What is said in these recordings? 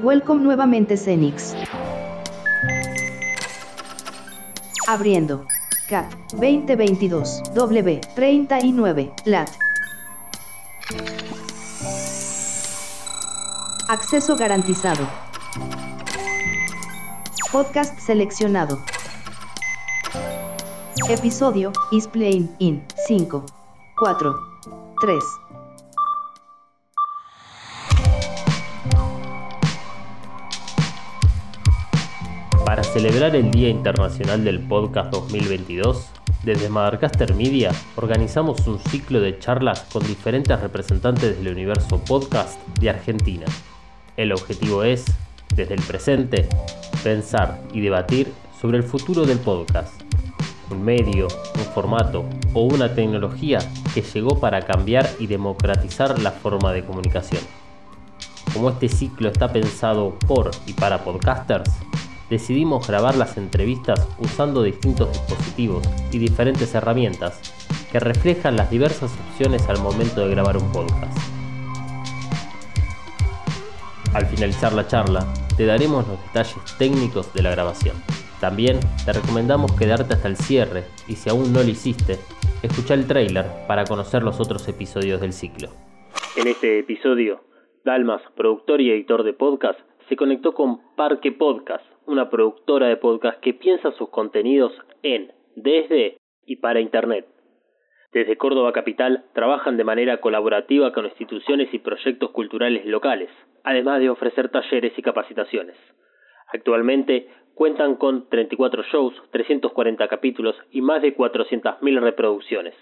Welcome nuevamente Cenix. Abriendo. CAT 2022 W39 LAT. Acceso garantizado. Podcast seleccionado. Episodio is playing in 5, 4, 3. Celebrar el Día Internacional del Podcast 2022, desde Madarcaster Media organizamos un ciclo de charlas con diferentes representantes del universo podcast de Argentina. El objetivo es, desde el presente, pensar y debatir sobre el futuro del podcast. Un medio, un formato o una tecnología que llegó para cambiar y democratizar la forma de comunicación. Como este ciclo está pensado por y para podcasters, decidimos grabar las entrevistas usando distintos dispositivos y diferentes herramientas que reflejan las diversas opciones al momento de grabar un podcast. Al finalizar la charla, te daremos los detalles técnicos de la grabación. También te recomendamos quedarte hasta el cierre y si aún no lo hiciste, escucha el trailer para conocer los otros episodios del ciclo. En este episodio, Dalmas, productor y editor de podcast, se conectó con Parque Podcast, una productora de podcast que piensa sus contenidos en, desde y para Internet. Desde Córdoba Capital trabajan de manera colaborativa con instituciones y proyectos culturales locales, además de ofrecer talleres y capacitaciones. Actualmente cuentan con 34 shows, 340 capítulos y más de 400.000 reproducciones.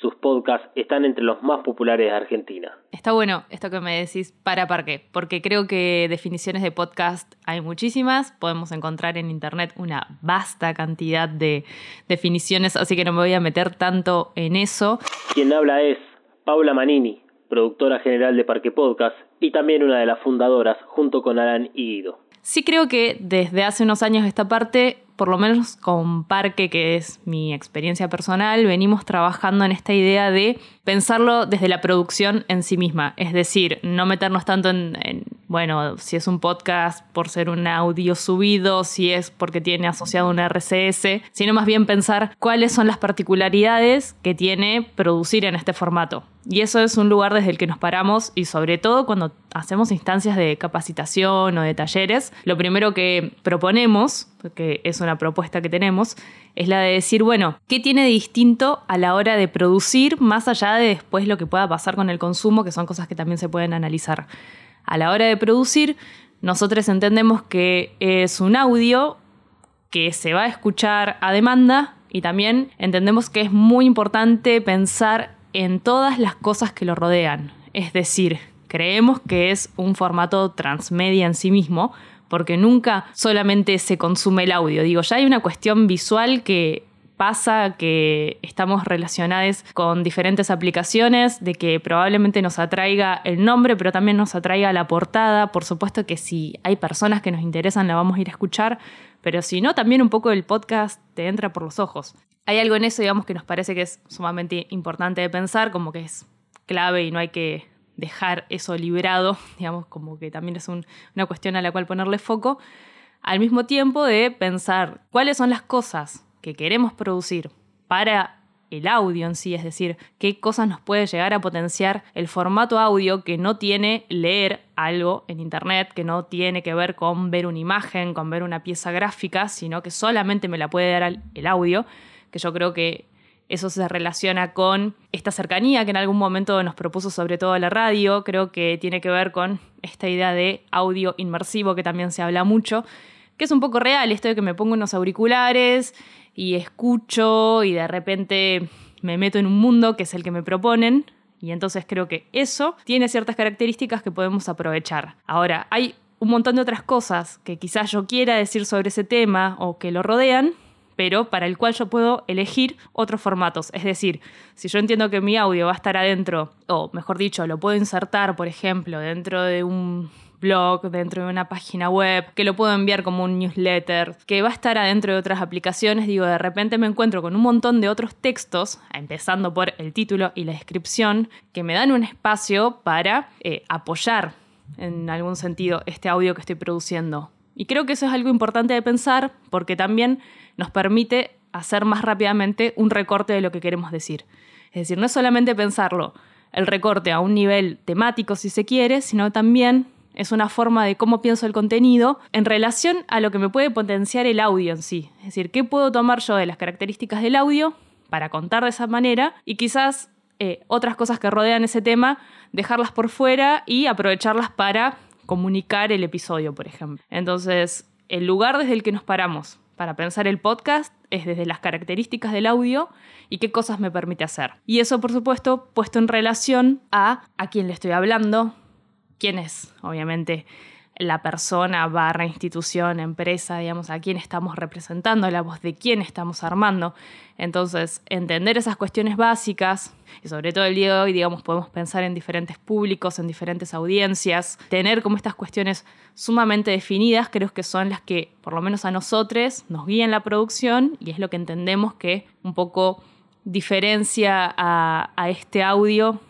Sus podcasts están entre los más populares de Argentina. Está bueno esto que me decís para parque, porque creo que definiciones de podcast hay muchísimas, podemos encontrar en internet una vasta cantidad de definiciones, así que no me voy a meter tanto en eso. Quien habla es Paula Manini, productora general de Parque Podcast y también una de las fundadoras junto con Alan y Guido. Sí creo que desde hace unos años esta parte, por lo menos con Parque, que es mi experiencia personal, venimos trabajando en esta idea de pensarlo desde la producción en sí misma. Es decir, no meternos tanto en, en, bueno, si es un podcast por ser un audio subido, si es porque tiene asociado un RCS, sino más bien pensar cuáles son las particularidades que tiene producir en este formato. Y eso es un lugar desde el que nos paramos y sobre todo cuando hacemos instancias de capacitación o de talleres, lo primero que proponemos, que es una propuesta que tenemos, es la de decir, bueno, ¿qué tiene de distinto a la hora de producir más allá de después lo que pueda pasar con el consumo, que son cosas que también se pueden analizar? A la hora de producir, nosotros entendemos que es un audio que se va a escuchar a demanda y también entendemos que es muy importante pensar en todas las cosas que lo rodean. Es decir, creemos que es un formato transmedia en sí mismo, porque nunca solamente se consume el audio. Digo, ya hay una cuestión visual que pasa que estamos relacionados con diferentes aplicaciones, de que probablemente nos atraiga el nombre, pero también nos atraiga la portada. Por supuesto que si hay personas que nos interesan, la vamos a ir a escuchar, pero si no, también un poco el podcast te entra por los ojos. Hay algo en eso, digamos, que nos parece que es sumamente importante de pensar, como que es clave y no hay que dejar eso librado, digamos, como que también es un, una cuestión a la cual ponerle foco, al mismo tiempo de pensar cuáles son las cosas que queremos producir para el audio en sí, es decir, qué cosas nos puede llegar a potenciar el formato audio que no tiene leer algo en Internet, que no tiene que ver con ver una imagen, con ver una pieza gráfica, sino que solamente me la puede dar el audio, que yo creo que eso se relaciona con esta cercanía que en algún momento nos propuso sobre todo la radio, creo que tiene que ver con esta idea de audio inmersivo que también se habla mucho, que es un poco real, esto de que me pongo unos auriculares y escucho y de repente me meto en un mundo que es el que me proponen. Y entonces creo que eso tiene ciertas características que podemos aprovechar. Ahora, hay un montón de otras cosas que quizás yo quiera decir sobre ese tema o que lo rodean, pero para el cual yo puedo elegir otros formatos. Es decir, si yo entiendo que mi audio va a estar adentro, o mejor dicho, lo puedo insertar, por ejemplo, dentro de un blog, dentro de una página web, que lo puedo enviar como un newsletter, que va a estar adentro de otras aplicaciones, digo, de repente me encuentro con un montón de otros textos, empezando por el título y la descripción, que me dan un espacio para eh, apoyar en algún sentido este audio que estoy produciendo. Y creo que eso es algo importante de pensar porque también nos permite hacer más rápidamente un recorte de lo que queremos decir. Es decir, no es solamente pensarlo, el recorte a un nivel temático si se quiere, sino también es una forma de cómo pienso el contenido en relación a lo que me puede potenciar el audio en sí. Es decir, qué puedo tomar yo de las características del audio para contar de esa manera y quizás eh, otras cosas que rodean ese tema, dejarlas por fuera y aprovecharlas para comunicar el episodio, por ejemplo. Entonces, el lugar desde el que nos paramos para pensar el podcast es desde las características del audio y qué cosas me permite hacer. Y eso, por supuesto, puesto en relación a a quién le estoy hablando, quién es, obviamente, la persona barra institución, empresa, digamos, a quién estamos representando, la voz de quién estamos armando. Entonces, entender esas cuestiones básicas, y sobre todo el día de hoy, digamos, podemos pensar en diferentes públicos, en diferentes audiencias, tener como estas cuestiones sumamente definidas, creo que son las que, por lo menos a nosotros, nos guían la producción y es lo que entendemos que un poco diferencia a, a este audio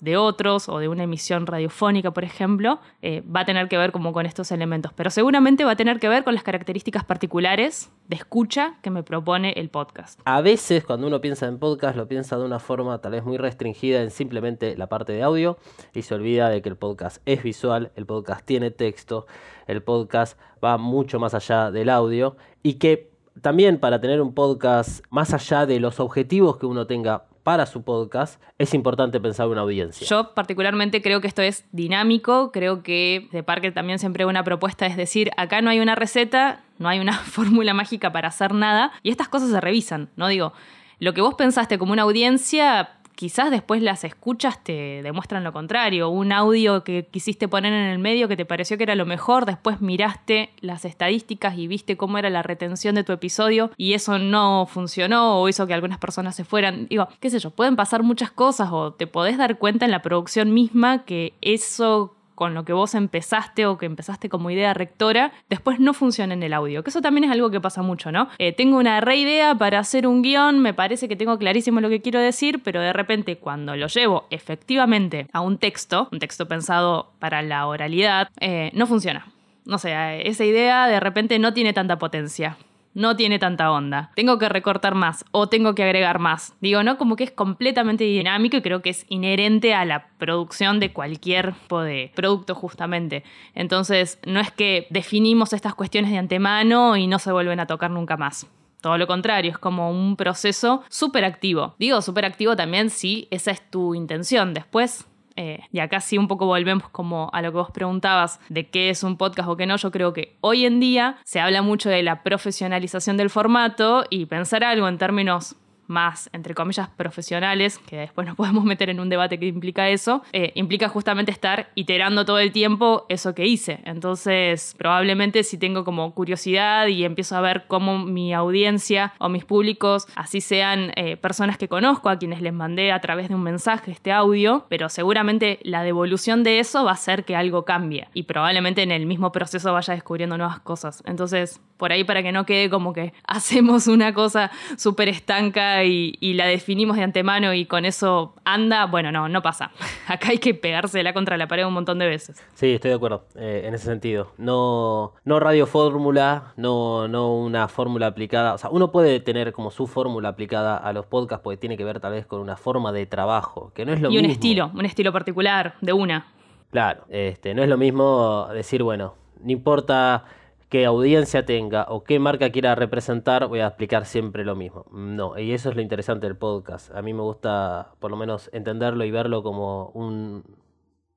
de otros o de una emisión radiofónica, por ejemplo, eh, va a tener que ver como con estos elementos, pero seguramente va a tener que ver con las características particulares de escucha que me propone el podcast. A veces cuando uno piensa en podcast lo piensa de una forma tal vez muy restringida en simplemente la parte de audio y se olvida de que el podcast es visual, el podcast tiene texto, el podcast va mucho más allá del audio y que también para tener un podcast más allá de los objetivos que uno tenga para su podcast, es importante pensar una audiencia. Yo particularmente creo que esto es dinámico, creo que de Parker también siempre una propuesta es decir, acá no hay una receta, no hay una fórmula mágica para hacer nada, y estas cosas se revisan, ¿no? Digo, lo que vos pensaste como una audiencia quizás después las escuchas te demuestran lo contrario. Un audio que quisiste poner en el medio que te pareció que era lo mejor, después miraste las estadísticas y viste cómo era la retención de tu episodio y eso no funcionó o hizo que algunas personas se fueran. Digo, qué sé yo, pueden pasar muchas cosas o te podés dar cuenta en la producción misma que eso con lo que vos empezaste o que empezaste como idea rectora, después no funciona en el audio. Que eso también es algo que pasa mucho, ¿no? Eh, tengo una re idea para hacer un guion, me parece que tengo clarísimo lo que quiero decir, pero de repente cuando lo llevo efectivamente a un texto, un texto pensado para la oralidad, eh, no funciona. No sé, esa idea de repente no tiene tanta potencia no tiene tanta onda. Tengo que recortar más o tengo que agregar más. Digo, ¿no? Como que es completamente dinámico y creo que es inherente a la producción de cualquier tipo de producto justamente. Entonces, no es que definimos estas cuestiones de antemano y no se vuelven a tocar nunca más. Todo lo contrario, es como un proceso súper activo. Digo súper activo también si esa es tu intención. Después eh, y acá sí un poco volvemos como a lo que vos preguntabas de qué es un podcast o qué no. Yo creo que hoy en día se habla mucho de la profesionalización del formato y pensar algo en términos más, entre comillas, profesionales, que después nos podemos meter en un debate que implica eso, eh, implica justamente estar iterando todo el tiempo eso que hice. Entonces, probablemente si tengo como curiosidad y empiezo a ver cómo mi audiencia o mis públicos, así sean eh, personas que conozco, a quienes les mandé a través de un mensaje este audio, pero seguramente la devolución de eso va a hacer que algo cambie y probablemente en el mismo proceso vaya descubriendo nuevas cosas. Entonces, por ahí para que no quede como que hacemos una cosa súper estanca y, la definimos de antemano y con eso anda, bueno, no, no pasa. Acá hay que pegársela contra la pared un montón de veces. Sí, estoy de acuerdo eh, en ese sentido. No, no radio fórmula, no, no una fórmula aplicada. O sea, uno puede tener como su fórmula aplicada a los podcasts porque tiene que ver tal vez con una forma de trabajo, que no es lo mismo. Y un estilo, un estilo particular, de una. Claro, este, no es lo mismo decir, bueno, no importa qué audiencia tenga o qué marca quiera representar, voy a explicar siempre lo mismo. No, y eso es lo interesante del podcast. A mí me gusta por lo menos entenderlo y verlo como un...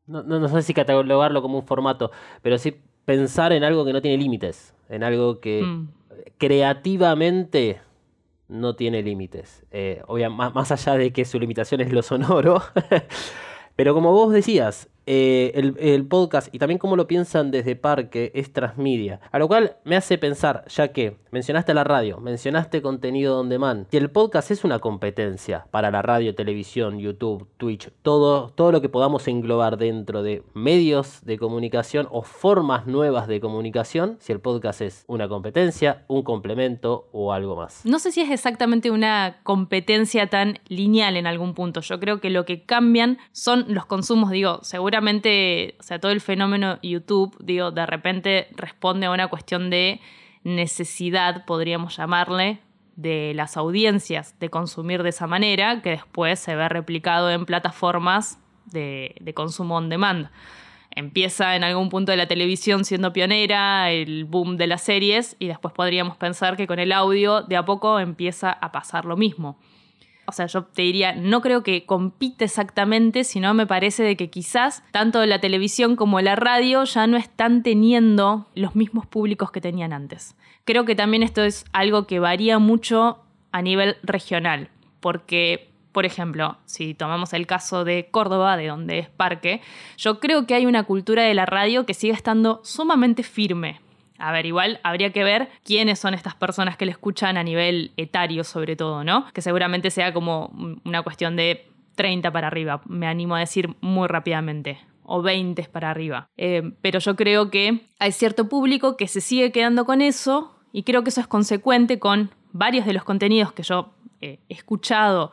No, no, sé si catalogarlo como un formato, pero sí pensar en algo que no tiene límites, en algo que mm. creativamente no tiene límites. Eh, más, más allá de que su limitación es lo sonoro. pero como vos decías, eh, el, podcast y también cómo lo piensan desde Parque es transmedia. A lo cual me hace pensar, ya que mencionaste la radio, mencionaste contenido on demand, si el podcast es una competencia para la radio, televisión, YouTube, Twitch, todo, todo lo que podamos englobar dentro de medios de comunicación o formas nuevas de comunicación, si el podcast es una competencia, un complemento o algo más. No sé si es exactamente una competencia tan lineal en algún punto. Yo creo que lo que cambian son los consumos, digo, seguramente o sea, todo el fenómeno YouTube, digo, de repente responde a una cuestión de necesidad, podríamos llamarle, de las audiencias de consumir de esa manera, que después se ve replicado en plataformas de, de consumo on demand empieza en algún punto de la televisión siendo pionera, el boom de las series, y después podríamos pensar que con el audio de a poco empieza a pasar lo mismo. O sea, yo te diría, no creo que compite exactamente, sino me parece de que quizás tanto la televisión como la radio ya no están teniendo los mismos públicos que tenían antes. Creo que también esto es algo que varía mucho a nivel regional, porque por ejemplo, si tomamos el caso de Córdoba, de donde es Parque, yo creo que hay una cultura de la radio que sigue estando sumamente firme. A ver, igual habría que ver quiénes son estas personas que le escuchan a nivel etario, sobre todo, ¿no? Que seguramente sea como una cuestión de 30 para arriba, me animo a decir muy rápidamente o 20 para arriba. Eh, pero yo creo que hay cierto público que se sigue quedando con eso y creo que eso es consecuente con varios de los contenidos que yo he escuchado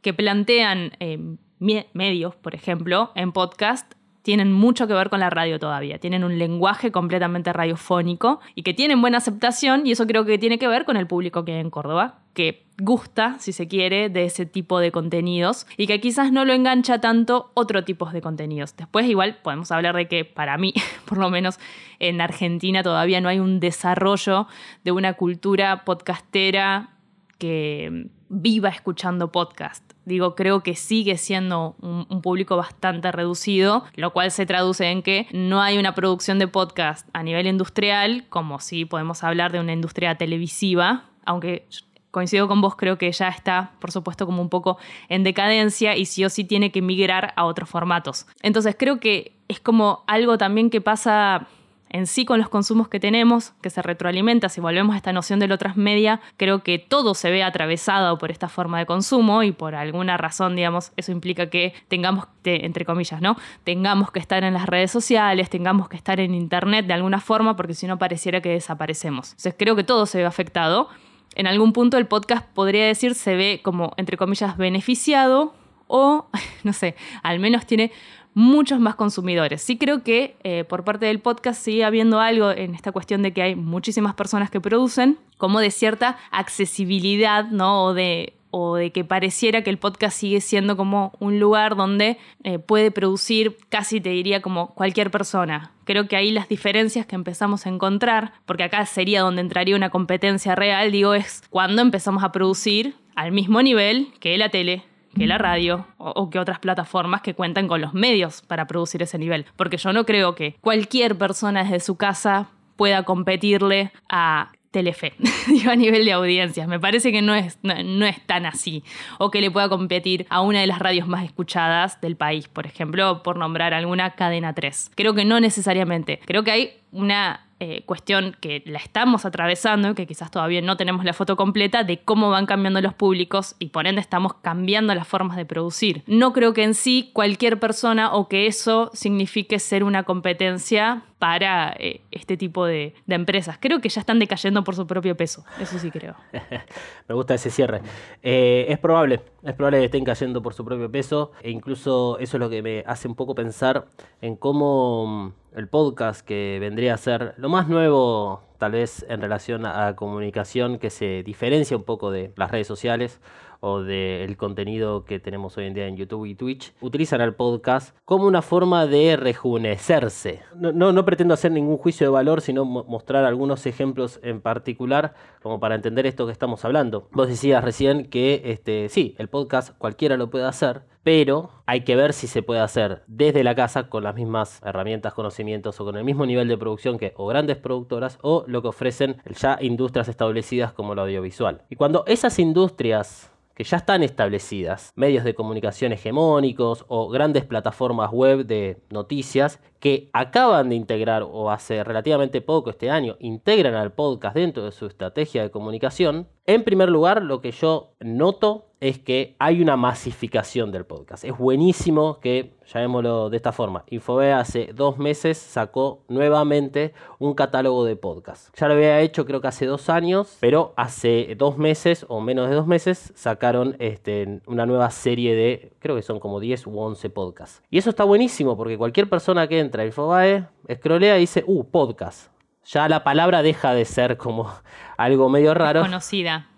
que plantean eh, medios, por ejemplo, en podcast, tienen mucho que ver con la radio todavía. Tienen un lenguaje completamente radiofónico y que tienen buena aceptación y eso creo que tiene que ver con el público que hay en Córdoba, que gusta, si se quiere, de ese tipo de contenidos y que quizás no lo engancha tanto otro tipo de contenidos. Después igual podemos hablar de que para mí, por lo menos en Argentina, todavía no hay un desarrollo de una cultura podcastera que viva escuchando podcast. Digo, creo que sigue siendo un, público bastante reducido, lo cual se traduce en que no hay una producción de podcast a nivel industrial, como si podemos hablar de una industria televisiva, aunque coincido con vos, creo que ya está, por supuesto, como un poco en decadencia y sí o sí tiene que migrar a otros formatos. Entonces creo que es como algo también que pasa en sí con los consumos que tenemos, que se retroalimenta, si volvemos a esta noción de lo transmedia, creo que todo se ve atravesado por esta forma de consumo y por alguna razón, digamos, eso implica que tengamos, entre comillas, ¿no? Tengamos que estar en las redes sociales, tengamos que estar en internet de alguna forma, porque si no pareciera que desaparecemos. Entonces creo que todo se ve afectado. En algún punto el podcast podría decir se ve como, entre comillas, beneficiado o, no sé, al menos tiene muchos más consumidores. Sí creo que eh, por parte del podcast sigue habiendo algo en esta cuestión de que hay muchísimas personas que producen, como de cierta accesibilidad, ¿no? O de, o de que pareciera que el podcast sigue siendo como un lugar donde eh, puede producir casi te diría como cualquier persona. Creo que ahí las diferencias que empezamos a encontrar, porque acá sería donde entraría una competencia real, digo, es cuando empezamos a producir al mismo nivel que la tele, que la radio o, que otras plataformas que cuentan con los medios para producir ese nivel. Porque yo no creo que cualquier persona desde su casa pueda competirle a Telefe, digo, a nivel de audiencias. Me parece que no es, no, es tan así. O que le pueda competir a una de las radios más escuchadas del país, por ejemplo, por nombrar alguna cadena 3. Creo que no necesariamente. Creo que hay una eh, cuestión que la estamos atravesando, que quizás todavía no tenemos la foto completa, de cómo van cambiando los públicos y por ende estamos cambiando las formas de producir. No creo que en sí cualquier persona o que eso signifique ser una competencia para eh, este tipo de, empresas. Creo que ya están decayendo por su propio peso, eso sí creo. Me gusta ese cierre. Eh, es probable, es probable que estén cayendo por su propio peso e incluso eso es lo que me hace un poco pensar en cómo el podcast que vendría a ser lo más nuevo tal vez en relación a comunicación que se diferencia un poco de las redes sociales o del contenido que tenemos hoy en día en YouTube y Twitch, utilizan el podcast como una forma de rejuvenecerse. No, no, pretendo hacer ningún juicio de valor, sino mostrar algunos ejemplos en particular como para entender esto que estamos hablando. Vos decías recién que este, sí, el podcast cualquiera lo puede hacer, pero hay que ver si se puede hacer desde la casa con las mismas herramientas, conocimientos o con el mismo nivel de producción que o grandes productoras o lo que ofrecen ya industrias establecidas como lo audiovisual. Y cuando esas industrias que ya están establecidas, medios de comunicación hegemónicos o grandes plataformas web de noticias que acaban de integrar o hace relativamente poco este año integran al podcast dentro de su estrategia de comunicación. En primer lugar, lo que yo noto es que hay una masificación del podcast. Es buenísimo que, llamémoslo de esta forma, Infobae hace dos meses sacó nuevamente un catálogo de podcast. Ya lo había hecho creo que hace dos años, pero hace dos meses o menos de dos meses sacaron este, una nueva serie de, creo que son como 10 u 11 podcasts. Y eso está buenísimo porque cualquier persona que entra a Infobae, escrolea y dice, uh, podcast ya la palabra deja de ser como algo medio raro. Conocida.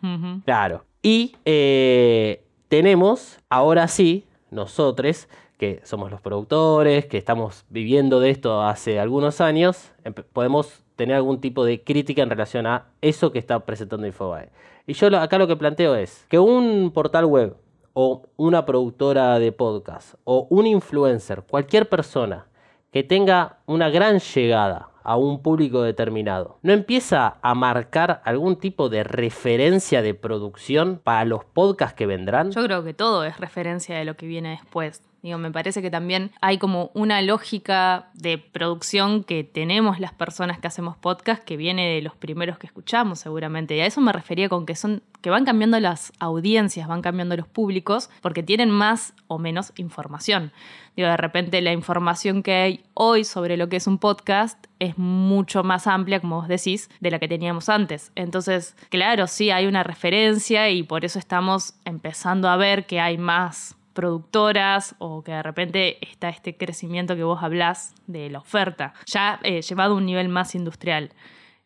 Claro. Y eh, tenemos, ahora sí, nosotros, que somos los productores, que estamos viviendo de esto hace algunos años, podemos tener algún tipo de crítica en relación a eso que está presentando Infobae. Y yo acá lo que planteo es que un portal web o una productora de podcast o un influencer, cualquier persona que tenga una gran llegada a un público determinado, ¿no empieza a marcar algún tipo de referencia de producción para los podcasts que vendrán? Yo creo que todo es referencia de lo que viene después. Digo, me parece que también hay como una lógica de producción que tenemos las personas que hacemos podcast que viene de los primeros que escuchamos seguramente. Y a eso me refería con que son que van cambiando las audiencias, van cambiando los públicos porque tienen más o menos información. Digo, de repente la información que hay hoy sobre lo que es un podcast es mucho más amplia, como vos decís, de la que teníamos antes. Entonces, claro, sí hay una referencia y por eso estamos empezando a ver que hay más productoras o que de repente está este crecimiento que vos hablás de la oferta, ya eh, llevado a un nivel más industrial.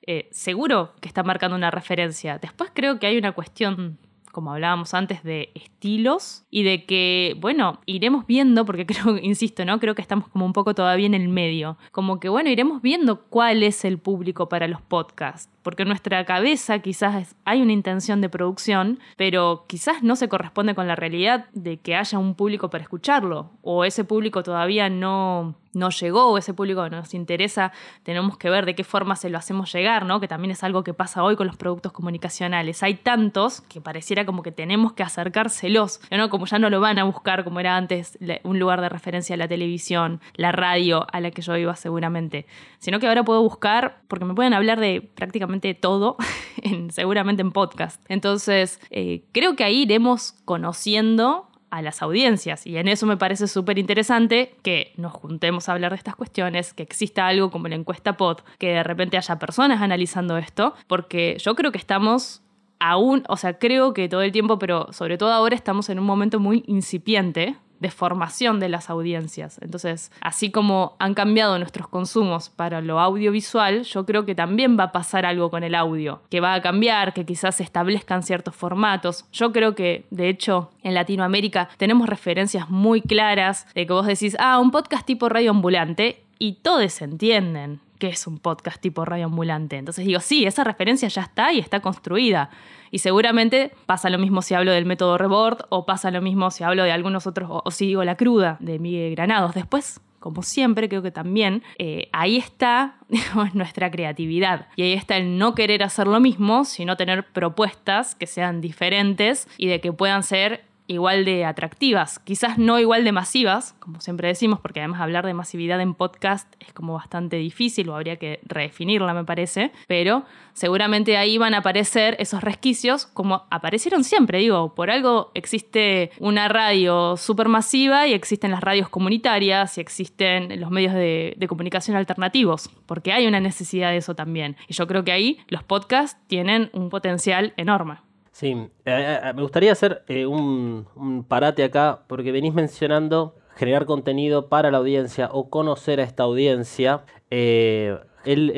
Eh, seguro que está marcando una referencia. Después creo que hay una cuestión como hablábamos antes, de estilos y de que, bueno, iremos viendo, porque creo, insisto, ¿no? Creo que estamos como un poco todavía en el medio. Como que, bueno, iremos viendo cuál es el público para los podcasts. Porque en nuestra cabeza quizás hay una intención de producción, pero quizás no se corresponde con la realidad de que haya un público para escucharlo. O ese público todavía no, no llegó o ese público nos interesa, tenemos que ver de qué forma se lo hacemos llegar, ¿no? Que también es algo que pasa hoy con los productos comunicacionales. Hay tantos que pareciera como que tenemos que acercárselos, ¿no? Como ya no lo van a buscar como era antes un lugar de referencia a la televisión, la radio a la que yo iba seguramente, sino que ahora puedo buscar, porque me pueden hablar de prácticamente todo, seguramente en podcast. Entonces, eh, creo que ahí iremos conociendo a las audiencias. Y en eso me parece súper interesante que nos juntemos a hablar de estas cuestiones, que exista algo como la encuesta POD, que de repente haya personas analizando esto, porque yo creo que estamos aún, o sea, creo que todo el tiempo, pero sobre todo ahora estamos en un momento muy incipiente de formación de las audiencias. Entonces, así como han cambiado nuestros consumos para lo audiovisual, yo creo que también va a pasar algo con el audio, que va a cambiar, que quizás se establezcan ciertos formatos. Yo creo que, de hecho, en Latinoamérica tenemos referencias muy claras de que vos decís, ah, un podcast tipo radio ambulante, y todos entienden que es un podcast tipo radio ambulante. Entonces digo, sí, esa referencia ya está y está construida. Y seguramente pasa lo mismo si hablo del método Rebord o pasa lo mismo si hablo de algunos otros, o, si digo La Cruda de Miguel Granados. Después como siempre, creo que también eh, ahí está nuestra creatividad. Y ahí está el no querer hacer lo mismo, sino tener propuestas que sean diferentes y de que puedan ser igual de atractivas, quizás no igual de masivas, como siempre decimos, porque además hablar de masividad en podcast es como bastante difícil o habría que redefinirla, me parece, pero seguramente ahí van a aparecer esos resquicios como aparecieron siempre, digo, por algo existe una radio supermasiva y existen las radios comunitarias y existen los medios de, de comunicación alternativos, porque hay una necesidad de eso también. Y yo creo que ahí los podcasts tienen un potencial enorme. Sí, eh, eh, eh, me gustaría hacer un, parate acá porque venís mencionando generar contenido para la audiencia o conocer a esta audiencia. el,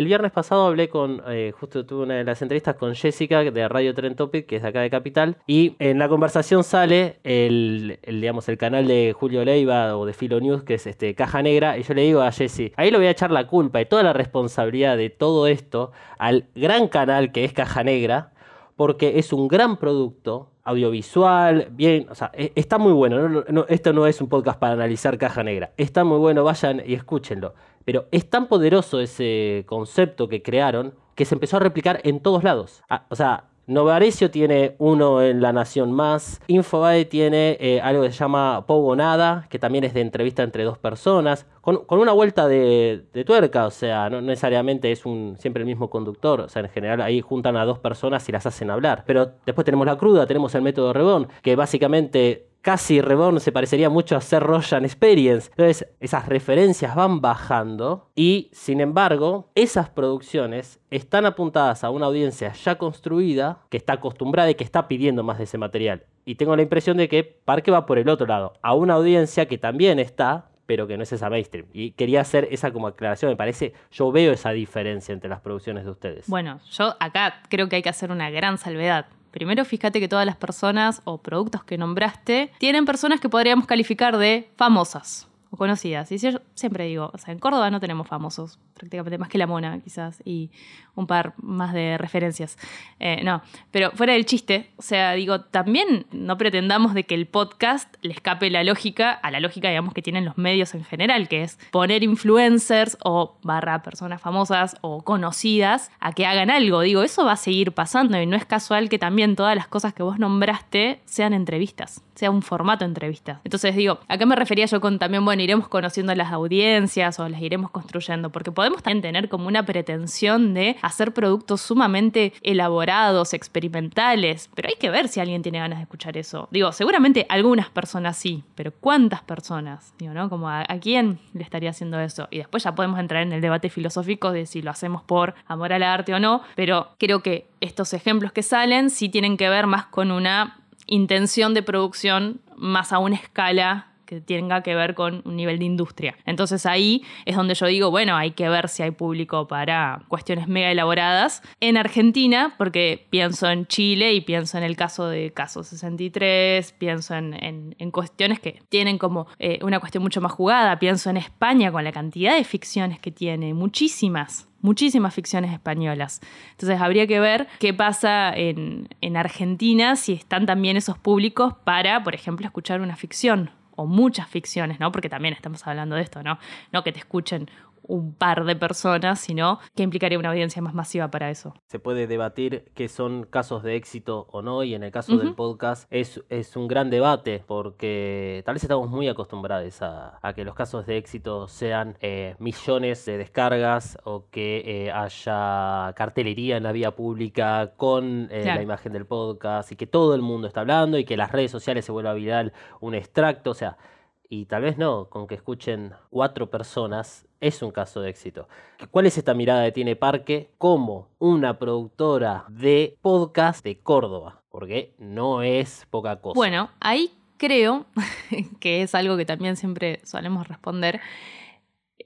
viernes pasado hablé con, justo tuve una de las entrevistas con Jessica de Radio Trend Topic, que es de acá de Capital, y en la conversación sale el, digamos, el canal de Julio Leiva o de Filo News, que es este Caja Negra, y yo le digo a Jessie, ahí le voy a echar la culpa y toda la responsabilidad de todo esto al gran canal que es Caja Negra, porque es un gran producto audiovisual, bien, o sea, e, está muy bueno. esto no es un podcast para analizar caja negra. Está muy bueno, vayan y escúchenlo. Pero es tan poderoso ese concepto que crearon que se empezó a replicar en todos lados. O sea, Novarecio tiene uno en La Nación Más. Infobae tiene eh, algo que se llama Pogo Nada, que también es de entrevista entre dos personas. Con, una vuelta de, tuerca, o sea, no necesariamente es un siempre el mismo conductor. O sea, en general ahí juntan a dos personas y las hacen hablar. Pero después tenemos la cruda, tenemos el método Rebón, que básicamente casi Reborn se parecería mucho a ser Royan Experience. Entonces, esas referencias van bajando y, sin embargo, esas producciones están apuntadas a una audiencia ya construida, que está acostumbrada y que está pidiendo más de ese material. Y tengo la impresión de que Parque va por el otro lado, a una audiencia que también está, pero que no es esa mainstream. Y quería hacer esa como aclaración, me parece, yo veo esa diferencia entre las producciones de ustedes. Bueno, yo acá creo que hay que hacer una gran salvedad. Primero, fíjate que todas las personas o productos que nombraste tienen personas que podríamos calificar de famosas o conocidas. Y yo siempre digo, o sea, en Córdoba no tenemos famosos, prácticamente más que la mona, quizás, y un par más de referencias. Eh, no, pero fuera del chiste, o sea, digo, también no pretendamos de que el podcast le escape la lógica a la lógica, digamos, que tienen los medios en general, que es poner influencers o barra personas famosas o conocidas a que hagan algo. Digo, eso va a seguir pasando y no es casual que también todas las cosas que vos nombraste sean entrevistas, sea un formato de entrevista. Entonces digo, ¿a qué me refería yo con también, bueno, iremos conociendo las audiencias o las iremos construyendo? Porque podemos también tener como una pretensión de hacer productos sumamente elaborados, experimentales, pero hay que ver si alguien tiene ganas de escuchar eso. Digo, seguramente algunas personas sí, pero ¿cuántas personas? Digo, ¿no? Como a, quién le estaría haciendo eso. Y después ya podemos entrar en el debate filosófico de si lo hacemos por amor al arte o no, pero creo que estos ejemplos que salen sí tienen que ver más con una intención de producción más a una escala que tenga que ver con un nivel de industria. Entonces ahí es donde yo digo, bueno, hay que ver si hay público para cuestiones mega elaboradas. En Argentina, porque pienso en Chile y pienso en el caso de Caso 63, pienso en, cuestiones que tienen como eh, una cuestión mucho más jugada, pienso en España con la cantidad de ficciones que tiene, muchísimas muchísimas ficciones españolas. Entonces habría que ver qué pasa en, en, Argentina, si están también esos públicos para, por ejemplo, escuchar una ficción o muchas ficciones, ¿no? Porque también estamos hablando de esto, ¿no? No que te escuchen un par de personas, sino que implicaría una audiencia más masiva para eso. Se puede debatir que son casos de éxito o no, y en el caso del podcast es, es, un gran debate, porque tal vez estamos muy acostumbrados a, que los casos de éxito sean eh, millones de descargas o que eh, haya cartelería en la vía pública con eh, la imagen del podcast y que todo el mundo está hablando y que las redes sociales se vuelva viral un extracto, o sea, y tal vez no, con que escuchen cuatro personas es un caso de éxito. ¿Cuál es esta mirada de Tiene Parque como una productora de podcast de Córdoba? Porque no es poca cosa. Bueno, ahí creo que es algo que también siempre solemos responder.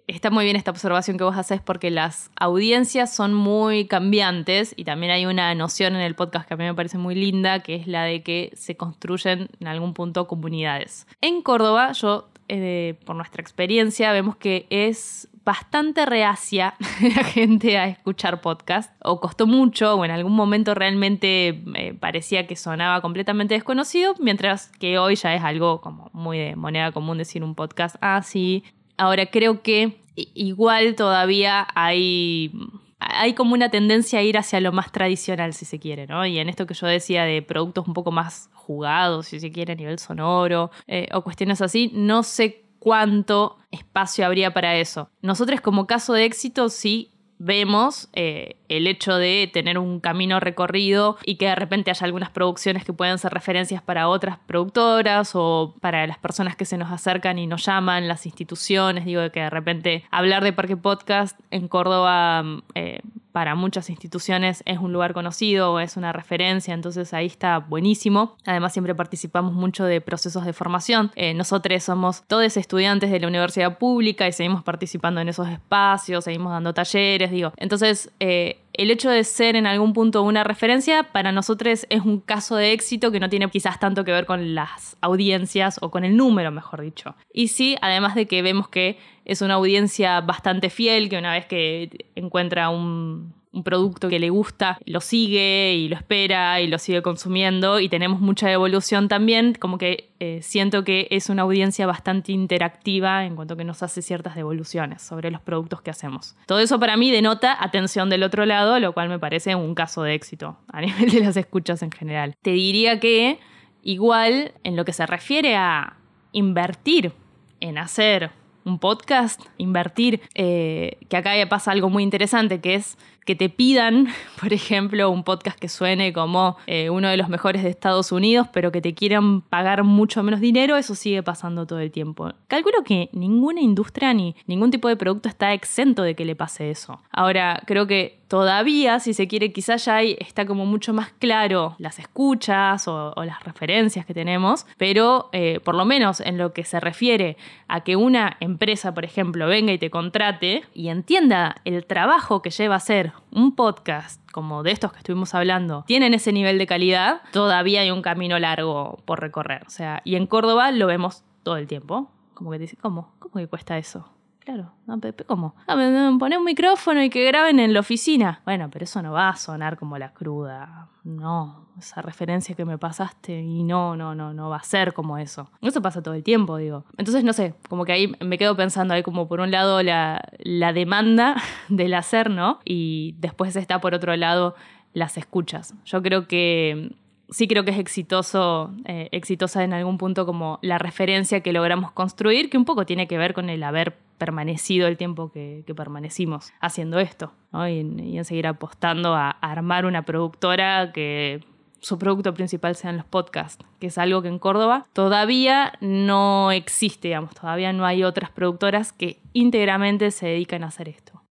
Está muy bien esta observación que vos haces porque las audiencias son muy cambiantes y también hay una noción en el podcast que a mí me parece muy linda, que es la de que se construyen en algún punto comunidades. En Córdoba, yo eh, por nuestra experiencia, vemos que es bastante reacia la gente a escuchar podcast, o costó mucho, o en algún momento realmente eh, parecía que sonaba completamente desconocido, mientras que hoy ya es algo como muy de moneda común decir un podcast así. Ah, Ahora creo que igual todavía hay hay como una tendencia a ir hacia lo más tradicional, si se quiere, ¿no? Y en esto que yo decía de productos un poco más jugados, si se quiere, a nivel sonoro, eh, o cuestiones así, no sé cuánto espacio habría para eso. Nosotros como caso de éxito sí vemos eh, el hecho de tener un camino recorrido y que de repente haya algunas producciones que puedan ser referencias para otras productoras o para las personas que se nos acercan y nos llaman, las instituciones, digo que de repente hablar de Parque Podcast en Córdoba eh, para muchas instituciones es un lugar conocido, es una referencia, entonces ahí está buenísimo. Además siempre participamos mucho de procesos de formación. Eh, nosotros somos todos estudiantes de la universidad pública y seguimos participando en esos espacios, seguimos dando talleres, digo. Entonces, eh, el hecho de ser en algún punto una referencia para nosotros es un caso de éxito que no tiene quizás tanto que ver con las audiencias o con el número, mejor dicho. Y sí, además de que vemos que es una audiencia bastante fiel, que una vez que encuentra un, un producto que le gusta, lo sigue y lo espera y lo sigue consumiendo y tenemos mucha evolución también, como que eh, siento que es una audiencia bastante interactiva en cuanto que nos hace ciertas devoluciones sobre los productos que hacemos. Todo eso para mí denota atención del otro lado, lo cual me parece un caso de éxito a nivel de las escuchas en general. Te diría que igual en lo que se refiere a invertir en hacer un podcast, invertir, eh, que acá pasa algo muy interesante, que es que te pidan, por ejemplo, un podcast que suene como eh, uno de los mejores de Estados Unidos, pero que te quieran pagar mucho menos dinero, eso sigue pasando todo el tiempo. Calculo que ninguna industria ni ningún tipo de producto está exento de que le pase eso. Ahora, creo que todavía, si se quiere, quizás ya está como mucho más claro las escuchas o, las referencias que tenemos, pero eh, por lo menos en lo que se refiere a que una empresa, por ejemplo, venga y te contrate y entienda el trabajo que lleva a hacer un podcast como de estos que estuvimos hablando tienen ese nivel de calidad, todavía hay un camino largo por recorrer. O sea, y en Córdoba lo vemos todo el tiempo. Como que te dice, ¿cómo? ¿Cómo que cuesta eso? Claro, no, Pepe, ¿cómo? No, poner un micrófono y que graben en la oficina. Bueno, pero eso no va a sonar como la cruda. No, esa referencia que me pasaste y no, no, no, no va a ser como eso. Eso pasa todo el tiempo, digo. Entonces, no sé, como que ahí me quedo pensando, hay como por un lado la, la demanda del hacer, ¿no? Y después está por otro lado las escuchas. Yo creo que sí creo que es exitoso, eh, exitosa en algún punto como la referencia que logramos construir, que un poco tiene que ver con el haber permanecido el tiempo que, permanecimos haciendo esto, y, en, seguir apostando a, armar una productora que su producto principal sean los podcasts, que es algo que en Córdoba todavía no existe, digamos, todavía no hay otras productoras que íntegramente se dedican a hacer esto.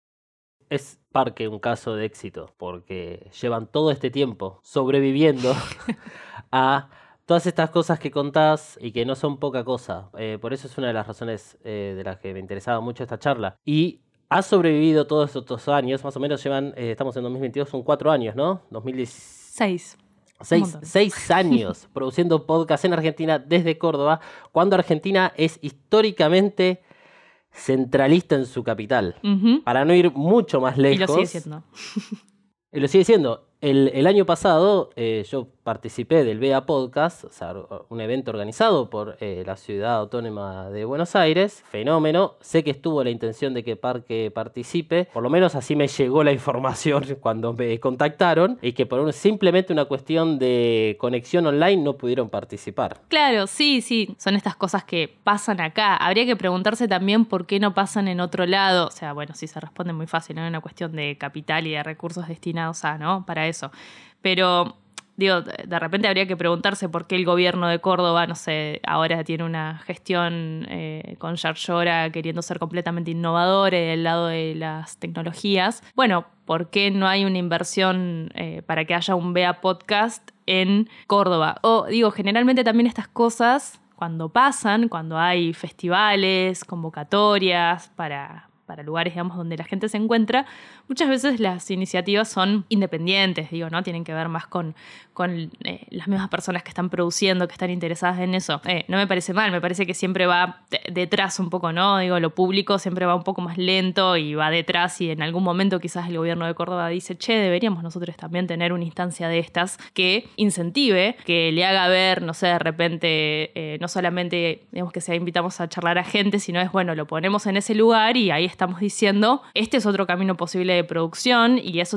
Es Parque un caso de éxito, porque llevan todo este tiempo sobreviviendo a todas estas cosas que contás y que no son poca cosa. Eh, por eso es una de las razones eh, de las que me interesaba mucho esta charla. Y ha sobrevivido todos estos años, más o menos llevan, eh, estamos en 2022, son cuatro años, ¿no? 2016. Seis. Seis, años produciendo podcast en Argentina desde Córdoba, cuando Argentina es históricamente centralista en su capital. Para no ir mucho más lejos. Y lo sigue siendo. y lo sigue siendo. El, año pasado eh, yo participé del BEA Podcast, o sea, un evento organizado por eh, la Ciudad Autónoma de Buenos Aires. Fenómeno. Sé que estuvo la intención de que Parque participe. Por lo menos así me llegó la información cuando me contactaron. Y que por simplemente una cuestión de conexión online no pudieron participar. Claro, sí, sí. Son estas cosas que pasan acá. Habría que preguntarse también por qué no pasan en otro lado. O sea, bueno, sí se responde muy fácil. No es una cuestión de capital y de recursos destinados a, ¿no? Para eso. Pero digo, de repente habría que preguntarse por qué el gobierno de Córdoba, no sé, ahora tiene una gestión eh, con Yarlora queriendo ser completamente innovador en el lado de las tecnologías. Bueno, ¿por qué no hay una inversión eh, para que haya un BEA podcast en Córdoba? O digo, generalmente también estas cosas, cuando pasan, cuando hay festivales, convocatorias para, para lugares, digamos, donde la gente se encuentra, muchas veces las iniciativas son independientes, digo, ¿no? Tienen que ver más con, con eh, las mismas personas que están produciendo, que están interesadas en eso. Eh, no me parece mal, me parece que siempre va detrás un poco, ¿no? Digo, lo público siempre va un poco más lento y va detrás y en algún momento quizás el gobierno de Córdoba dice, che, deberíamos nosotros también tener una instancia de estas que incentive, que le haga ver, no sé, de repente, eh, no solamente, digamos que sea invitamos a charlar a gente, sino es, bueno, lo ponemos en ese lugar y ahí estamos diciendo, este es otro camino posible de producción y eso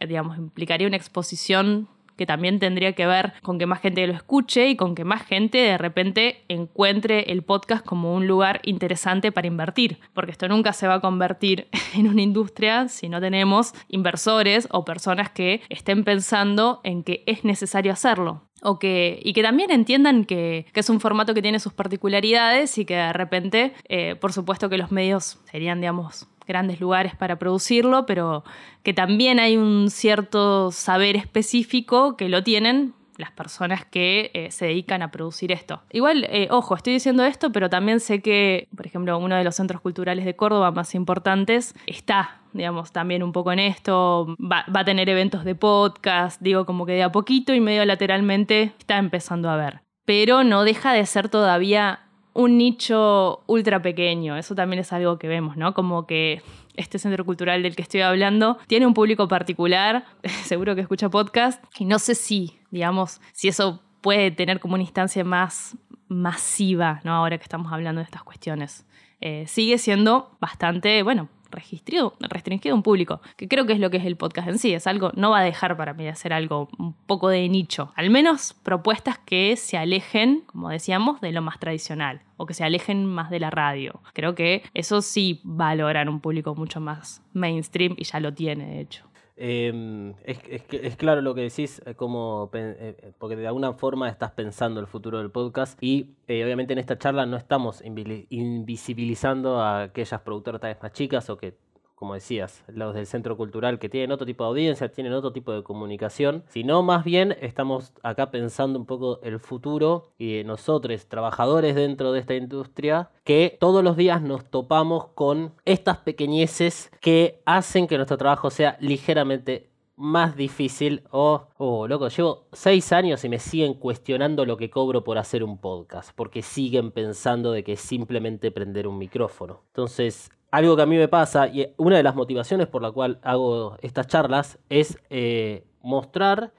digamos, implicaría una exposición que también tendría que ver con que más gente lo escuche y con que más gente de repente encuentre el podcast como un lugar interesante para invertir, porque esto nunca se va a convertir en una industria si no tenemos inversores o personas que estén pensando en que es necesario hacerlo. Y que también entiendan que, es un formato que tiene sus particularidades y que de repente, eh, por supuesto que los medios serían, digamos, grandes lugares para producirlo, pero que también hay un cierto saber específico que lo tienen las personas que eh, se dedican a producir esto. Igual, eh, ojo, estoy diciendo esto, pero también sé que, por ejemplo, uno de los centros culturales de Córdoba más importantes está, digamos, también un poco en esto, va, va a tener eventos de podcast, digo, como que de a poquito y medio lateralmente está empezando a ver. Pero no deja de ser todavía un nicho ultra pequeño. Eso también es algo que vemos, ¿no? Como que este centro cultural del que estoy hablando tiene un público particular, seguro que escucha podcast, y no sé si, digamos, si eso puede tener como una instancia más masiva, ¿no? Ahora que estamos hablando de estas cuestiones. Eh, sigue siendo bastante, bueno, restringido, restringido un público, que creo que es lo que es el podcast en sí, es algo, no va a dejar para mí de ser algo un poco de nicho, al menos propuestas que se alejen, como decíamos, de lo más tradicional o que se alejen más de la radio. Creo que eso sí va un público mucho más mainstream y ya lo tiene, de hecho. Em, es, es, claro lo que decís, eh, como, eh, porque de alguna forma estás pensando el futuro del podcast y eh, obviamente en esta charla no estamos invisibilizando a aquellas productoras tal vez más chicas o que como decías, los del centro cultural que tienen otro tipo de audiencia, tienen otro tipo de comunicación, sino más bien estamos acá pensando un poco el futuro y nosotros, trabajadores dentro de esta industria, que todos los días nos topamos con estas pequeñeces que hacen que nuestro trabajo sea ligeramente más difícil o, oh, loco, llevo seis años y me siguen cuestionando lo que cobro por hacer un podcast, porque siguen pensando de que es simplemente prender un micrófono. Entonces, algo que a mí me pasa y una de las motivaciones por la cual hago estas charlas es eh, mostrar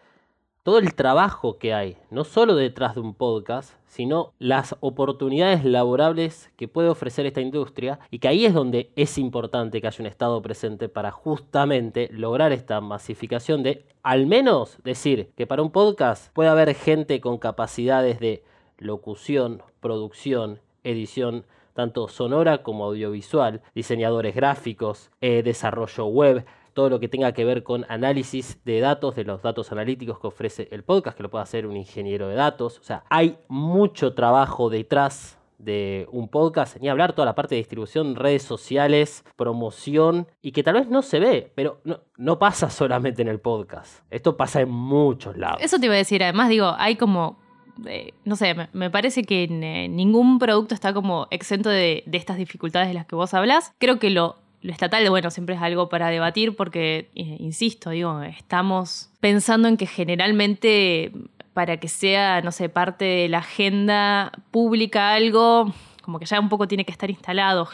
todo el trabajo que hay, no solo detrás de un podcast, sino las oportunidades laborables que puede ofrecer esta industria y que ahí es donde es importante que haya un Estado presente para justamente lograr esta masificación de al menos decir que para un podcast puede haber gente con capacidades de locución, producción, edición, tanto sonora como audiovisual, diseñadores gráficos, eh, desarrollo web, todo lo que tenga que ver con análisis de datos, de los datos analíticos que ofrece el podcast, que lo puede hacer un ingeniero de datos. O sea, hay mucho trabajo detrás de un podcast, ni hablar toda la parte de distribución, redes sociales, promoción, y que tal vez no se ve, pero no, no pasa solamente en el podcast. Esto pasa en muchos lados. Eso te iba a decir, además digo, hay como no sé, me, parece que ningún producto está como exento de, estas dificultades de las que vos hablas. Creo que lo, estatal, bueno, siempre es algo para debatir porque, eh, insisto, digo, estamos pensando en que generalmente para que sea, no sé, parte de la agenda pública algo, como que ya un poco tiene que estar instalado.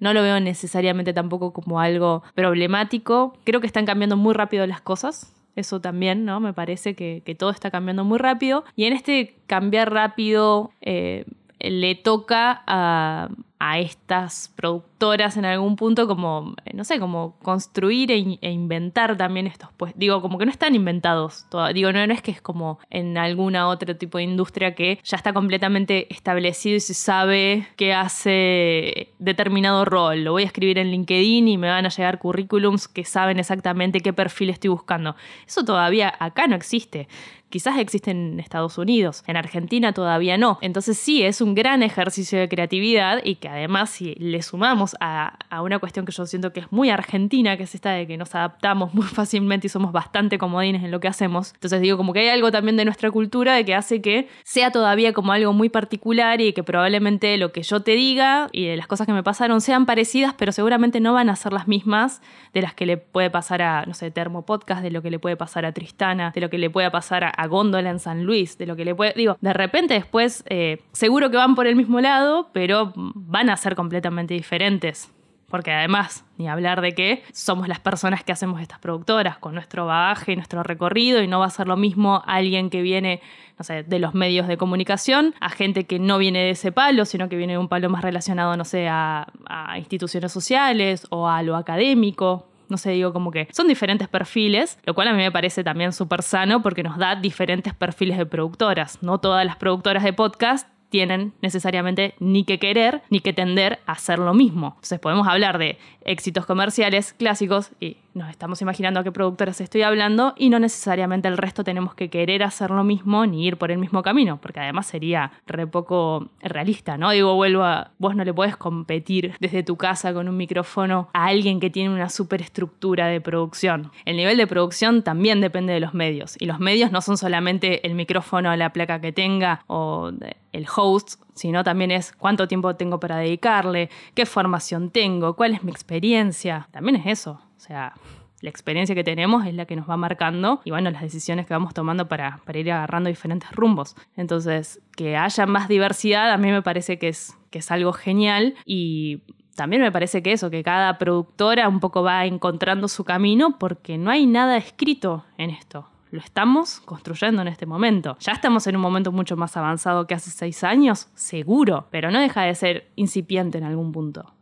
No lo veo necesariamente tampoco como algo problemático. Creo que están cambiando muy rápido las cosas. Eso también, ¿no? Me parece que, todo está cambiando muy rápido. Y en este cambiar rápido eh, le toca a, a estas productoras en algún punto como, eh, no sé, como construir e, e, inventar también estos, pues digo, como que no están inventados, digo, no, no es que es como en alguna otro tipo de industria que ya está completamente establecido y se sabe qué hace determinado rol, lo voy a escribir en LinkedIn y me van a llegar currículums que saben exactamente qué perfil estoy buscando. Eso todavía acá no existe quizás existe en Estados Unidos, en Argentina todavía no. Entonces sí, es un gran ejercicio de creatividad y que además si le sumamos a, una cuestión que yo siento que es muy argentina, que es esta de que nos adaptamos muy fácilmente y somos bastante comodines en lo que hacemos, entonces digo como que hay algo también de nuestra cultura de que hace que sea todavía como algo muy particular y que probablemente lo que yo te diga y de las cosas que me pasaron sean parecidas, pero seguramente no van a ser las mismas de las que le puede pasar a, no sé, Termo Podcast, de lo que le puede pasar a Tristana, de lo que le puede pasar a, Góndola en San Luis, de lo que le puede, digo, de repente después eh, seguro que van por el mismo lado, pero van a ser completamente diferentes. Porque además, ni hablar de que somos las personas que hacemos estas productoras, con nuestro bagaje y nuestro recorrido, y no va a ser lo mismo alguien que viene, no sé, de los medios de comunicación, a gente que no viene de ese palo, sino que viene de un palo más relacionado, no sé, a, a instituciones sociales o a lo académico. No sé, digo como que son diferentes perfiles, lo cual a mí me parece también súper sano porque nos da diferentes perfiles de productoras. No todas las productoras de podcast tienen necesariamente ni que querer ni que tender a hacer lo mismo. Entonces podemos hablar de éxitos comerciales clásicos y nos estamos imaginando a qué productoras estoy hablando y no necesariamente el resto tenemos que querer hacer lo mismo ni ir por el mismo camino, porque además sería re poco realista, ¿no? Digo, vuelvo a, vos no le podés competir desde tu casa con un micrófono a alguien que tiene una superestructura de producción. El nivel de producción también depende de los medios y los medios no son solamente el micrófono, la placa que tenga o el host, sino también es cuánto tiempo tengo para dedicarle, qué formación tengo, cuál es mi experiencia. También es eso. O sea, la experiencia que tenemos es la que nos va marcando y bueno, las decisiones que vamos tomando para, ir agarrando diferentes rumbos. Entonces, que haya más diversidad a mí me parece que es algo genial y también me parece que eso, que cada productora un poco va encontrando su camino porque no hay nada escrito en esto. Lo estamos construyendo en este momento. Ya estamos en un momento mucho más avanzado que hace seis años, seguro, pero no deja de ser incipiente en algún punto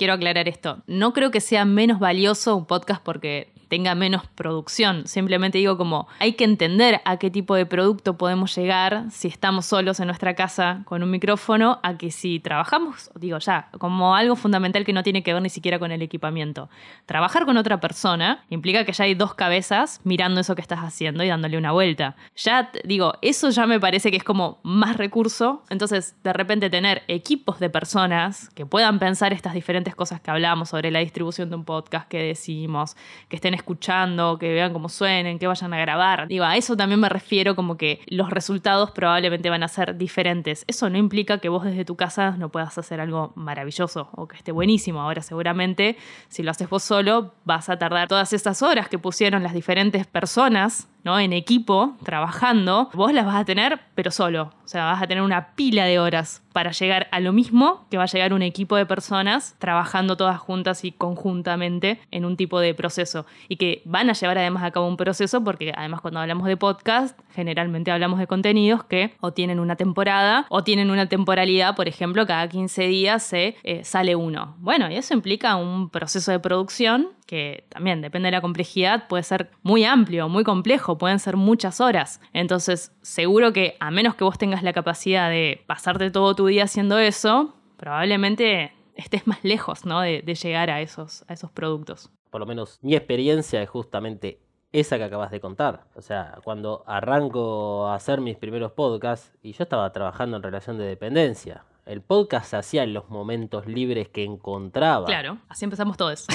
quiero aclarar esto. No creo que sea menos valioso un podcast porque tenga menos producción. Simplemente digo como hay que entender a qué tipo de producto podemos llegar si estamos solos en nuestra casa con un micrófono, a que si trabajamos, digo ya, como algo fundamental que no tiene que ver ni siquiera con el equipamiento. Trabajar con otra persona implica que ya hay dos cabezas mirando eso que estás haciendo y dándole una vuelta. Ya digo, eso ya me parece que es como más recurso. Entonces, de repente tener equipos de personas que puedan pensar estas diferentes cosas que hablamos sobre la distribución de un podcast, que decimos, que estén escuchando, que vean cómo suenen, que vayan a grabar. Digo, a eso también me refiero como que los resultados probablemente van a ser diferentes. Eso no implica que vos desde tu casa no puedas hacer algo maravilloso o que esté buenísimo. Ahora seguramente si lo haces vos solo vas a tardar todas estas horas que pusieron las diferentes personas ¿no? En equipo, trabajando, vos las vas a tener, pero solo. O sea, vas a tener una pila de horas para llegar a lo mismo que va a llegar un equipo de personas trabajando todas juntas y conjuntamente en un tipo de proceso. Y que van a llevar además a cabo un proceso, porque además cuando hablamos de podcast, generalmente hablamos de contenidos que o tienen una temporada o tienen una temporalidad, por ejemplo, cada 15 días se eh, sale uno. Bueno, y eso implica un proceso de producción que también depende de la complejidad, puede ser muy amplio, muy complejo, pueden ser muchas horas. Entonces, seguro que a menos que vos tengas la capacidad de pasarte todo tu día haciendo eso, probablemente estés más lejos ¿no? de, llegar a esos, a esos productos. Por lo menos mi experiencia es justamente esa que acabas de contar. O sea, cuando arranco a hacer mis primeros podcasts y yo estaba trabajando en relación de dependencia, el podcast se hacía en los momentos libres que encontraba. Claro, así empezamos todos.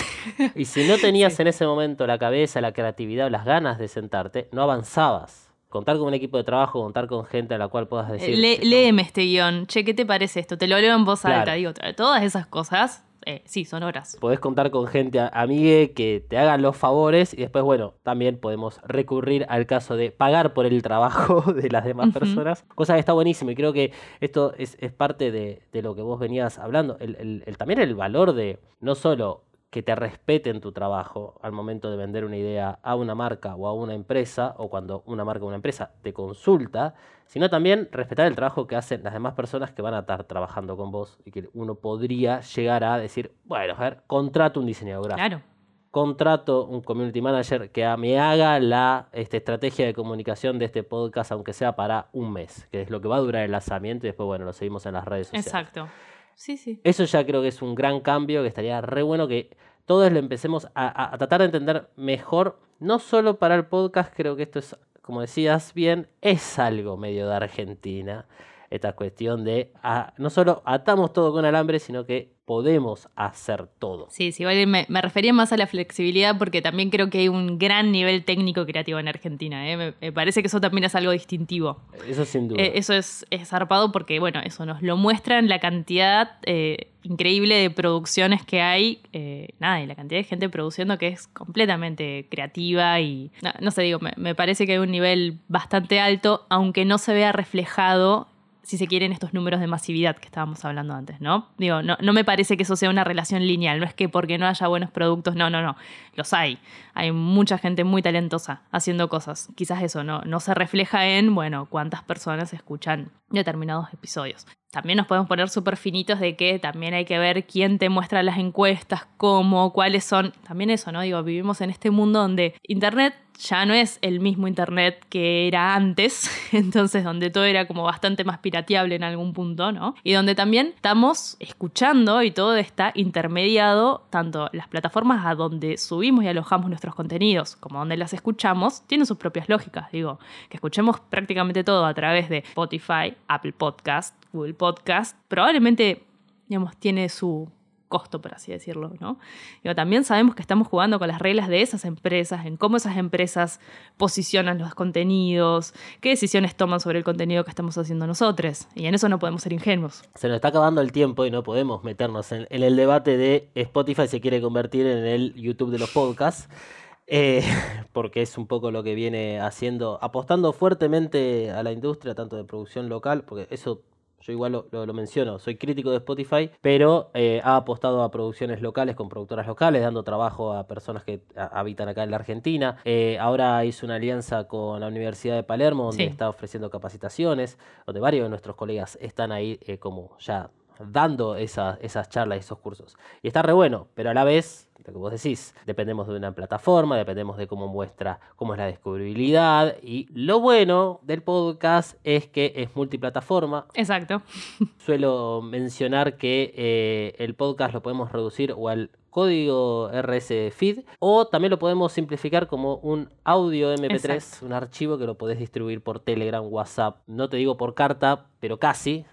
y si no tenías en ese momento la cabeza, la creatividad, las ganas de sentarte, no avanzabas. Contar con un equipo de trabajo, contar con gente a la cual puedas decir. léeme este guion. Che, ¿qué te parece esto? Te lo leo en voz alta. Digo, todas esas cosas eh, sí, son horas. Podés contar con gente amigue que te hagan los favores y después, bueno, también podemos recurrir al caso de pagar por el trabajo de las demás personas, cosa que está buenísimo y creo que esto es, parte de, lo que vos venías hablando, el, también el valor de no solo que te respeten tu trabajo al momento de vender una idea a una marca o a una empresa, o cuando una marca o una empresa te consulta, sino también respetar el trabajo que hacen las demás personas que van a estar trabajando con vos y que uno podría llegar a decir, bueno, a ver, contrato un diseñador gráfico. Claro. Contrato un community manager que me haga la este, estrategia de comunicación de este podcast, aunque sea para un mes, que es lo que va a durar el lanzamiento y después, bueno, lo seguimos en las redes sociales. Exacto. Sí, sí. Eso ya creo que es un gran cambio, que estaría re bueno que todos lo empecemos a, tratar de entender mejor, no solo para el podcast, creo que esto es, como decías bien, es algo medio de Argentina, esta cuestión de no solo atamos todo con alambre, sino que podemos hacer todo. Sí, sí, me, me, refería más a la flexibilidad porque también creo que hay un gran nivel técnico creativo en Argentina. ¿eh? Me, parece que eso también es algo distintivo. Eso sin duda. Eh, eso es, es, zarpado porque, bueno, eso nos lo muestra en la cantidad eh, increíble de producciones que hay. nada, y la cantidad de gente produciendo que es completamente creativa y, no, no sé, digo, me, me parece que hay un nivel bastante alto, aunque no se vea reflejado si se quieren, estos números de masividad que estábamos hablando antes, ¿no? Digo, no, no, me parece que eso sea una relación lineal, no es que porque no haya buenos productos, no, no, no, los hay. Hay mucha gente muy talentosa haciendo cosas. Quizás eso no, no se refleja en, bueno, cuántas personas escuchan determinados episodios. También nos podemos poner súper finitos de que también hay que ver quién te muestra las encuestas, cómo, cuáles son. También eso, ¿no? Digo, vivimos en este mundo donde Internet ya no es el mismo Internet que era antes, entonces donde todo era como bastante más pirateable en algún punto, ¿no? Y donde también estamos escuchando y todo está intermediado, tanto las plataformas a donde subimos y alojamos nuestros contenidos como donde las escuchamos, tienen sus propias lógicas, digo, que escuchemos prácticamente todo a través de Spotify, Apple Podcast, Google Podcast, probablemente, digamos, tiene su costo, por así decirlo, ¿no? también sabemos que estamos jugando con las reglas de esas empresas, en cómo esas empresas posicionan los contenidos, qué decisiones toman sobre el contenido que estamos haciendo nosotros, y en eso no podemos ser ingenuos. Se nos está acabando el tiempo y no podemos meternos en, el debate de Spotify se quiere convertir en el YouTube de los podcasts. eh, porque es un poco lo que viene haciendo, apostando fuertemente a la industria, tanto de producción local, porque eso yo igual lo, lo, menciono, soy crítico de Spotify, pero eh, ha apostado a producciones locales con productoras locales, dando trabajo a personas que habitan acá en la Argentina. Eh, ahora hizo una alianza con la Universidad de Palermo, donde está ofreciendo capacitaciones, donde varios de nuestros colegas están ahí eh, como ya dando esas charlas y esos cursos. Y está re bueno, pero a la vez, lo que vos decís, dependemos de una plataforma, dependemos de cómo muestra, cómo es la descubribilidad. Y lo bueno del podcast es que es multiplataforma. Exacto. Suelo mencionar que eh, el podcast lo podemos reducir o al código RS feed o también lo podemos simplificar como un audio MP3, un archivo que lo podés distribuir por Telegram, WhatsApp, no te digo por carta, pero casi,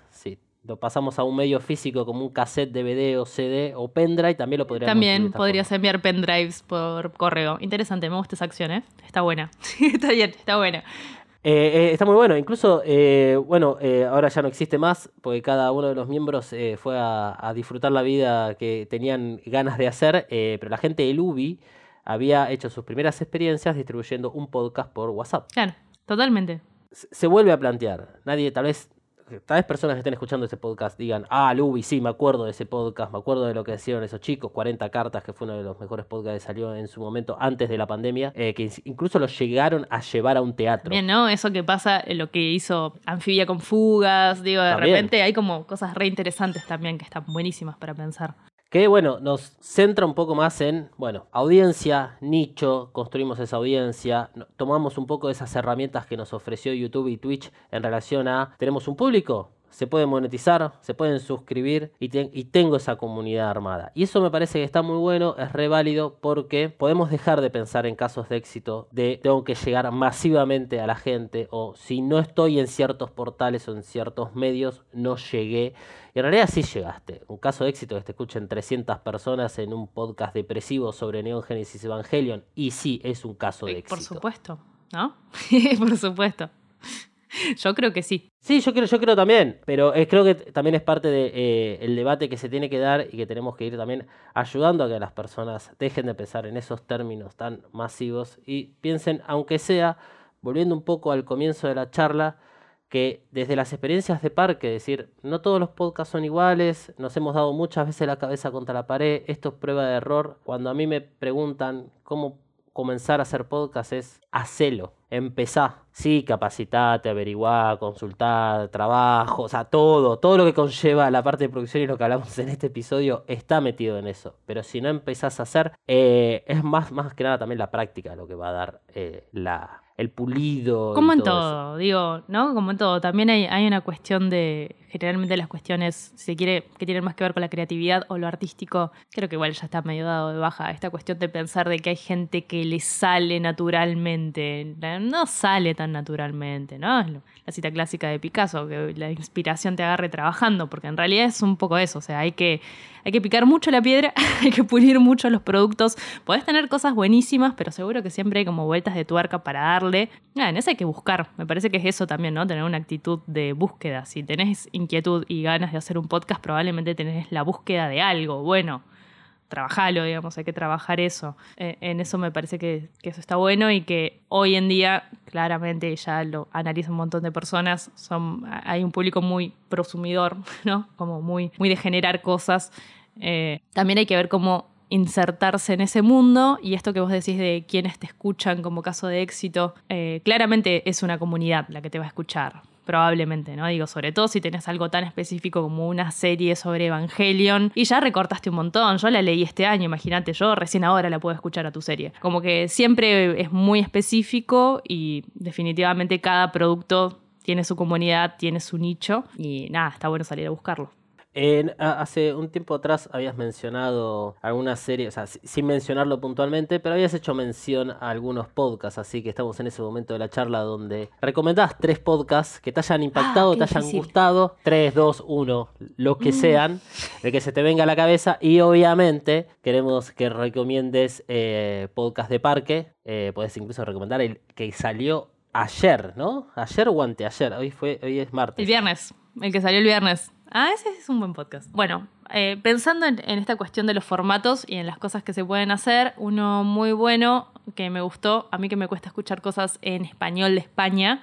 lo pasamos a un medio físico como un cassette, DVD o CD o pendrive, también lo podríamos También podrías enviar pendrives por correo. Interesante, me gusta esa acción, ¿eh? Está buena. está bien, está buena. Eh, eh, está muy bueno. Incluso, eh, bueno, ahora ya no existe más porque cada uno de los miembros fue a, disfrutar la vida que tenían ganas de hacer, pero la gente del UBI había hecho sus primeras experiencias distribuyendo un podcast por WhatsApp. Claro, totalmente. Se vuelve a plantear. Nadie, tal vez tal vez personas que estén escuchando ese podcast digan, ah, Lubi, sí, me acuerdo de ese podcast, me acuerdo de lo que decían esos chicos, 40 cartas, que fue uno de los mejores podcasts que salió en su momento antes de la pandemia, eh, que incluso los llegaron a llevar a un teatro. Bien, ¿no? Eso que pasa, eh, lo que hizo Anfibia con fugas, digo, de repente hay como cosas re interesantes también que están buenísimas para pensar que bueno, nos centra un poco más en, bueno, audiencia, nicho, construimos esa audiencia, tomamos un poco de esas herramientas que nos ofreció YouTube y Twitch en relación a, tenemos un público, se puede monetizar, se pueden suscribir y, tengo esa comunidad armada. Y eso me parece que está muy bueno, es re válido porque podemos dejar de pensar en casos de éxito de tengo que llegar masivamente a la gente o si no estoy en ciertos portales o en ciertos medios, no llegué. Y en realidad sí llegaste. Un caso de éxito que te escuchen 300 personas en un podcast depresivo sobre Neon Genesis Evangelion. Y sí, es un caso de éxito. Por supuesto, ¿no? Por supuesto. Yo creo que sí. Sí, yo creo, yo creo también, pero creo que también es parte del de, eh, debate que se tiene que dar y que tenemos que ir también ayudando a que las personas dejen de pensar en esos términos tan masivos y piensen, aunque sea, volviendo un poco al comienzo de la charla, que desde las experiencias de parque, decir, no todos los podcasts son iguales, nos hemos dado muchas veces la cabeza contra la pared, esto es prueba de error. Cuando a mí me preguntan cómo comenzar a hacer podcast es hacelo, empezá. Sí, capacitate, averiguá, consultá, trabajo, o sea, todo, todo lo que conlleva la parte de producción y lo que hablamos en este episodio está metido en eso. Pero si no empezás a hacer, eh, es más, más que nada también la práctica lo que va a dar eh, la, el pulido. Como en todo, digo, ¿no? Como en todo. También hay, hay, una cuestión de, generalmente las cuestiones, si se quiere, que tienen más que ver con la creatividad o lo artístico, creo que igual ya está medio dado de baja. Esta cuestión de pensar de que hay gente que le sale naturalmente, no sale tan naturalmente, ¿no? La cita clásica de Picasso, que la inspiración te agarre trabajando, porque en realidad es un poco eso, o sea, hay que, hay que picar mucho la piedra, hay que pulir mucho los productos. Podés tener cosas buenísimas, pero seguro que siempre hay como vueltas de tuerca para darle. Ah, en eso hay que buscar. Me parece que es eso también, ¿no? Tener una actitud de búsqueda. Si tenés inquietud y ganas de hacer un podcast, probablemente tenés la búsqueda de algo. Bueno, trabajalo, digamos, hay que trabajar eso. Eh, en eso me parece que, eso está bueno y que hoy en día, claramente, ya lo analiza un montón de personas, son, hay un público muy prosumidor, ¿no? Como muy, muy de generar cosas. Eh, también hay que ver cómo insertarse en ese mundo y esto que vos decís de quienes te escuchan como caso de éxito, eh, claramente es una comunidad la que te va a escuchar probablemente, ¿no? Digo, sobre todo si tenés algo tan específico como una serie sobre Evangelion y ya recortaste un montón. Yo la leí este año, imagínate, yo recién ahora la puedo escuchar a tu serie. Como que siempre es muy específico y definitivamente cada producto tiene su comunidad, tiene su nicho y nada, está bueno salir a buscarlo hace un tiempo atrás habías mencionado alguna serie, o sea, sin mencionarlo puntualmente, pero habías hecho mención a algunos podcasts, así que estamos en ese momento de la charla donde recomendás tres podcasts que te hayan impactado, ah, te hayan gustado, tres, dos, uno, lo que mm. sean, de que se te venga a la cabeza y obviamente queremos que recomiendes eh, podcast de parque, eh, puedes incluso recomendar el que salió ayer, ¿no? Ayer o anteayer, hoy, fue, hoy es martes. El viernes, el que salió el viernes. Ah, ese es un buen podcast. Bueno, eh, pensando en, esta cuestión de los formatos y en las cosas que se pueden hacer, uno muy bueno que me gustó, a mí que me cuesta escuchar cosas en español de España,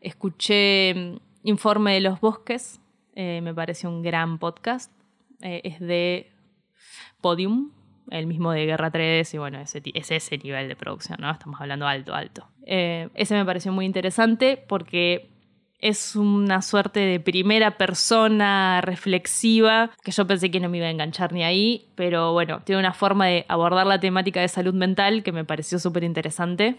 escuché mm, Informe de los Bosques, eh, me pareció un gran podcast. Eh, es de Podium, el mismo de Guerra 3, y bueno, es ese nivel de producción, ¿no? Estamos hablando alto, alto. Ese me pareció muy interesante porque es una suerte de primera persona reflexiva que yo pensé que no me iba a enganchar ni ahí, pero bueno, tiene una forma de abordar la temática de salud mental que me pareció súper interesante.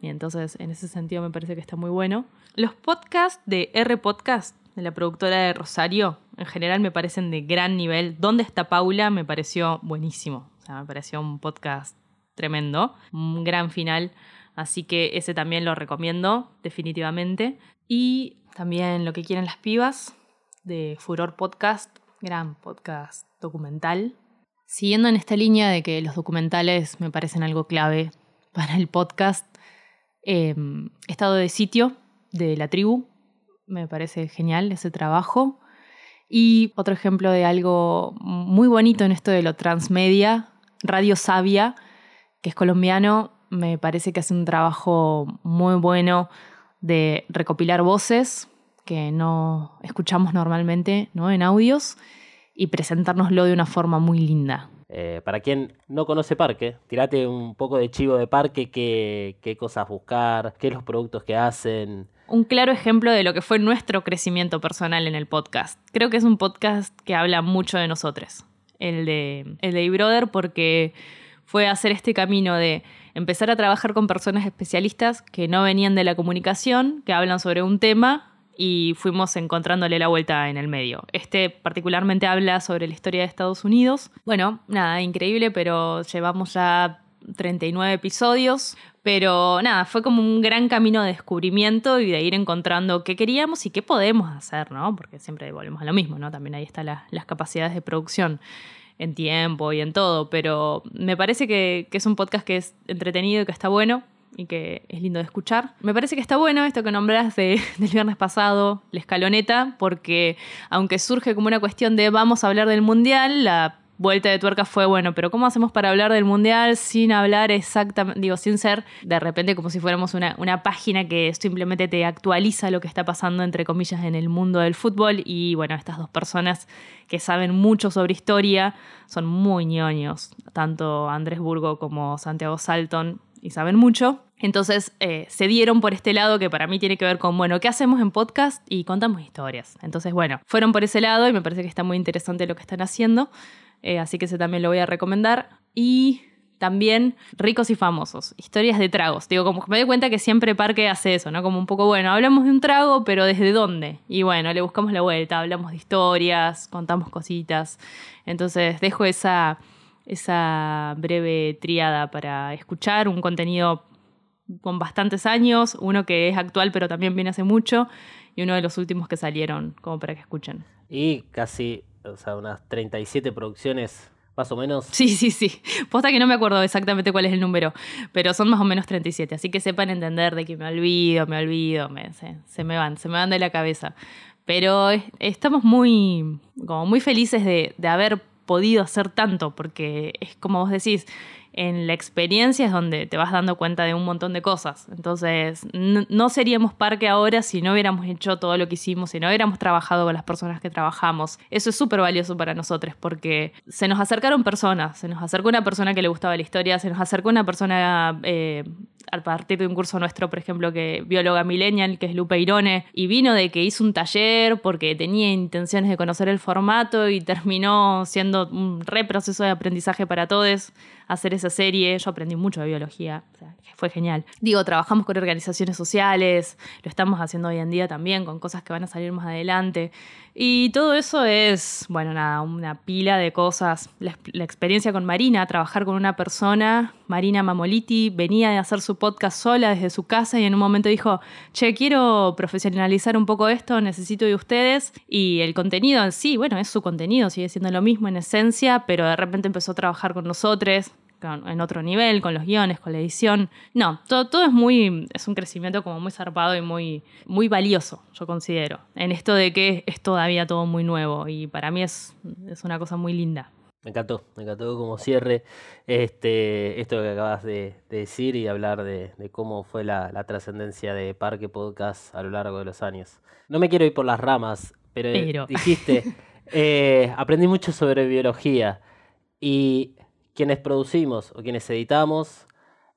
Y entonces, en ese sentido, me parece que está muy bueno. Los podcasts de R Podcast, de la productora de Rosario, en general me parecen de gran nivel. ¿Dónde está Paula? Me pareció buenísimo. O sea, me pareció un podcast tremendo. Un gran final. Así que ese también lo recomiendo, definitivamente. Y también Lo que quieren las pibas, de Furor Podcast, gran podcast documental. Siguiendo en esta línea de que los documentales me parecen algo clave para el podcast, em, Estado de sitio de la tribu, me parece genial ese trabajo. Y otro ejemplo de algo muy bonito en esto de lo transmedia, Radio Sabia, que es colombiano, me parece que hace un trabajo muy bueno de recopilar voces que no escuchamos normalmente ¿no? en audios y presentárnoslo de una forma muy linda. Eh, para quien no conoce Parque, tirate un poco de chivo de Parque, qué, qué cosas buscar, qué los productos que hacen. Un claro ejemplo de lo que fue nuestro crecimiento personal en el podcast. Creo que es un podcast que habla mucho de nosotros, el de, el de brother porque fue hacer este camino de empezar a trabajar con personas especialistas que no venían de la comunicación, que hablan sobre un tema y fuimos encontrándole la vuelta en el medio. Este particularmente habla sobre la historia de Estados Unidos. Bueno, nada, increíble, pero llevamos ya 39 episodios, pero nada, fue como un gran camino de descubrimiento y de ir encontrando qué queríamos y qué podemos hacer, ¿no? Porque siempre volvemos a lo mismo, ¿no? También ahí están las capacidades de producción en tiempo y en todo, pero me parece que, es un podcast que es entretenido y que está bueno y que es lindo de escuchar. Me parece que está bueno esto que nombras de, del viernes pasado, la escaloneta, porque aunque surge como una cuestión de vamos a hablar del mundial, la vuelta de tuerca fue, bueno, pero ¿cómo hacemos para hablar del mundial sin hablar exactamente, digo, sin ser de repente como si fuéramos una, una, página que simplemente te actualiza lo que está pasando, entre comillas, en el mundo del fútbol? Y bueno, estas dos personas que saben mucho sobre historia son muy ñoños, tanto Andrés Burgo como Santiago Salton, y saben mucho. Entonces eh, se dieron por este lado que para mí tiene que ver con, bueno, ¿qué hacemos en podcast? Y contamos historias. Entonces, bueno, fueron por ese lado y me parece que está muy interesante lo que están haciendo. Eh, así que ese también lo voy a recomendar. Y también ricos y famosos, historias de tragos. Digo, como que me doy cuenta que siempre Parque hace eso, ¿no? Como un poco, bueno, hablamos de un trago, pero ¿desde dónde? Y bueno, le buscamos la vuelta, hablamos de historias, contamos cositas. Entonces dejo esa, esa breve triada para escuchar un contenido con bastantes años, uno que es actual pero también viene hace mucho y uno de los últimos que salieron, como para que escuchen. Y casi o sea, unas 37 producciones más o menos. Sí, sí, sí. Posta que no me acuerdo exactamente cuál es el número, pero son más o menos 37. Así que sepan entender de que me olvido, me olvido, me, se, me van, se me van de la cabeza. Pero estamos muy, como muy felices de, de haber podido hacer tanto, porque es como vos decís, en la experiencia es donde te vas dando cuenta de un montón de cosas. Entonces, no, seríamos parque ahora si no hubiéramos hecho todo lo que hicimos, si no hubiéramos trabajado con las personas que trabajamos. Eso es súper valioso para nosotros porque se nos acercaron personas, se nos acercó una persona que le gustaba la historia, se nos acercó una persona eh, a partir de un curso nuestro, por ejemplo, que bióloga millennial, que es Lupe Irone, y vino de que hizo un taller porque tenía intenciones de conocer el formato y terminó siendo un re proceso de aprendizaje para todos hacer esa serie. Yo aprendí mucho de biología, fue genial. Digo, trabajamos con organizaciones sociales, lo estamos haciendo hoy en día también con cosas que van a salir más adelante. Y todo eso es, bueno, nada, una pila de cosas. La, experiencia con Marina, trabajar con una persona, Marina Mamoliti, venía de hacer su podcast sola desde su casa y en un momento dijo, che, quiero profesionalizar un poco esto, necesito de ustedes. Y el contenido en sí, bueno, es su contenido, sigue siendo lo mismo en esencia, pero de repente empezó a trabajar con nosotros, en otro nivel, con los guiones, con la edición. No, todo, todo es muy, es un crecimiento como muy zarpado y muy, muy valioso, yo considero, en esto de que es todavía todo muy nuevo y para mí es, es una cosa muy linda. Me encantó, me encantó como cierre este, esto que acabas de, decir y hablar de, cómo fue la, trascendencia de Parque Podcast a lo largo de los años. No me quiero ir por las ramas, pero, dijiste, eh, aprendí mucho sobre biología y quienes producimos o quienes editamos,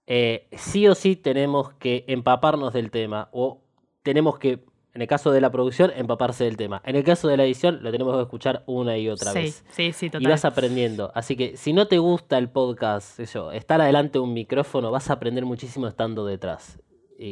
eh, sí o sí tenemos que empaparnos del tema o tenemos que en el caso de la producción, empaparse del tema. En el caso de la edición, lo tenemos que escuchar una y otra vez. Sí, sí, total. Y vas aprendiendo. Así que si no te gusta el podcast, eso, estar adelante de un micrófono, vas a aprender muchísimo estando detrás.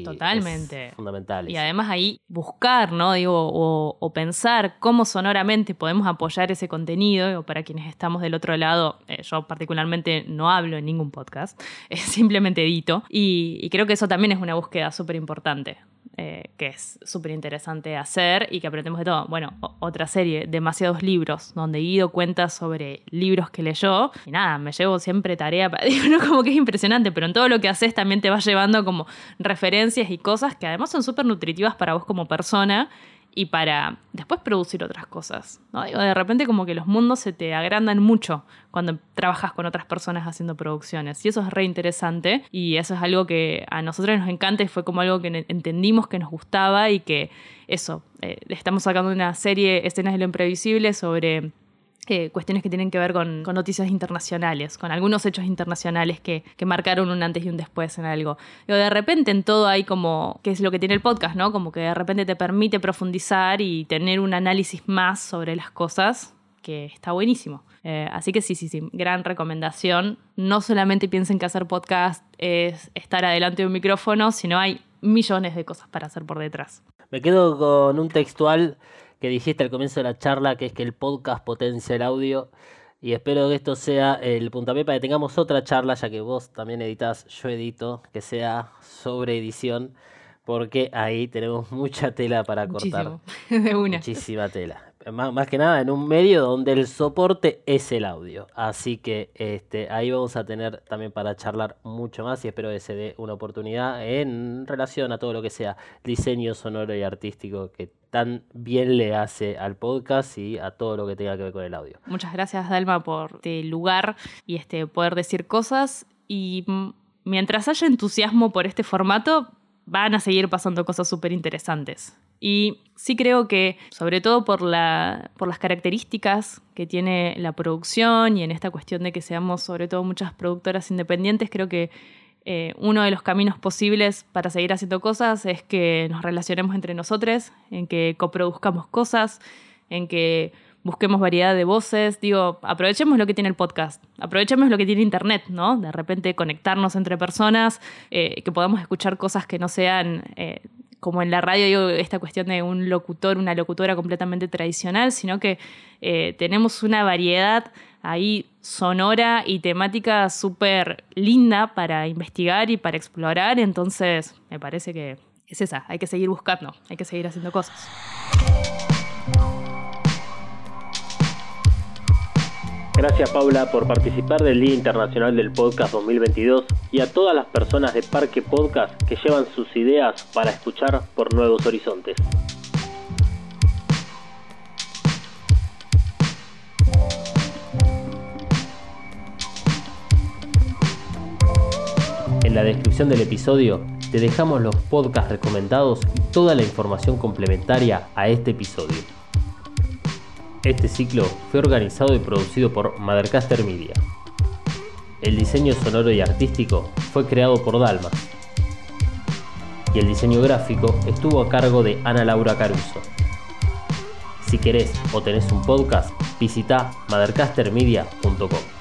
Totalmente. fundamental. Y además ahí buscar, ¿no? Digo, o, pensar cómo sonoramente podemos apoyar ese contenido. O para quienes estamos del otro lado, eh, yo particularmente no hablo en ningún podcast, simplemente edito. y creo que eso también es una búsqueda súper importante. Eh, que es súper interesante hacer y que aprendemos de todo. Bueno, otra serie, demasiados libros, donde Guido cuenta sobre libros que leyó. Y nada, me llevo siempre tarea para. Digo, no como que es impresionante, pero en todo lo que haces también te vas llevando como referencias y cosas que además son súper nutritivas para vos como persona y para después producir otras cosas. ¿no? de repente como que los mundos se te agrandan mucho cuando trabajas con otras personas haciendo producciones. Y eso es re interesante y eso es algo que a nosotros nos encanta y fue como algo que entendimos que nos gustaba y que eso, eh, estamos sacando una serie Escenas de lo Imprevisible sobre eh, cuestiones que tienen que ver con, noticias internacionales, con algunos hechos internacionales que, marcaron un antes y un después en algo. Pero de repente en todo hay como, que es lo que tiene el podcast, ¿no? Como que de repente te permite profundizar y tener un análisis más sobre las cosas, que está buenísimo. Eh, así que sí, sí, sí, gran recomendación. No solamente piensen que hacer podcast es estar adelante de un micrófono, sino hay millones de cosas para hacer por detrás. Me quedo con un textual que dijiste al comienzo de la charla, que es que el podcast potencia el audio. Y espero que esto sea el puntapié para que tengamos otra charla, ya que vos también editas, yo edito, que sea sobre edición, porque ahí tenemos mucha tela para cortar. de una. Muchísima tela más, que nada en un medio donde el soporte es el audio. Así que este, ahí vamos a tener también para charlar mucho más y espero que se dé una oportunidad en relación a todo lo que sea diseño sonoro y artístico que tan bien le hace al podcast y a todo lo que tenga que ver con el audio. Muchas gracias Dalma por este lugar y este poder decir cosas y mientras haya entusiasmo por este formato van a seguir pasando cosas súper interesantes. Y sí creo que, sobre todo por, la, por las características que tiene la producción y en esta cuestión de que seamos sobre todo muchas productoras independientes, creo que eh, uno de los caminos posibles para seguir haciendo cosas es que nos relacionemos entre nosotros, en que coproduzcamos cosas, en que busquemos variedad de voces. Digo, aprovechemos lo que tiene el podcast, aprovechemos lo que tiene Internet, ¿no? De repente conectarnos entre personas, eh, que podamos escuchar cosas que no sean eh, como en la radio, digo, esta cuestión de un locutor, una locutora completamente tradicional, sino que eh, tenemos una variedad ahí sonora y temática súper linda para investigar y para explorar. Entonces, me parece que es esa, hay que seguir buscando, hay que seguir haciendo cosas. Gracias Paula por participar del Día Internacional del Podcast 2022 y a todas las personas de Parque Podcast que llevan sus ideas para escuchar por nuevos horizontes. En la descripción del episodio te dejamos los podcasts recomendados y toda la información complementaria a este episodio. Este ciclo fue organizado y producido por Mothercaster Media. El diseño sonoro y artístico fue creado por Dalma. Y el diseño gráfico estuvo a cargo de Ana Laura Caruso. Si querés o tenés un podcast, visita mothercastermedia.com.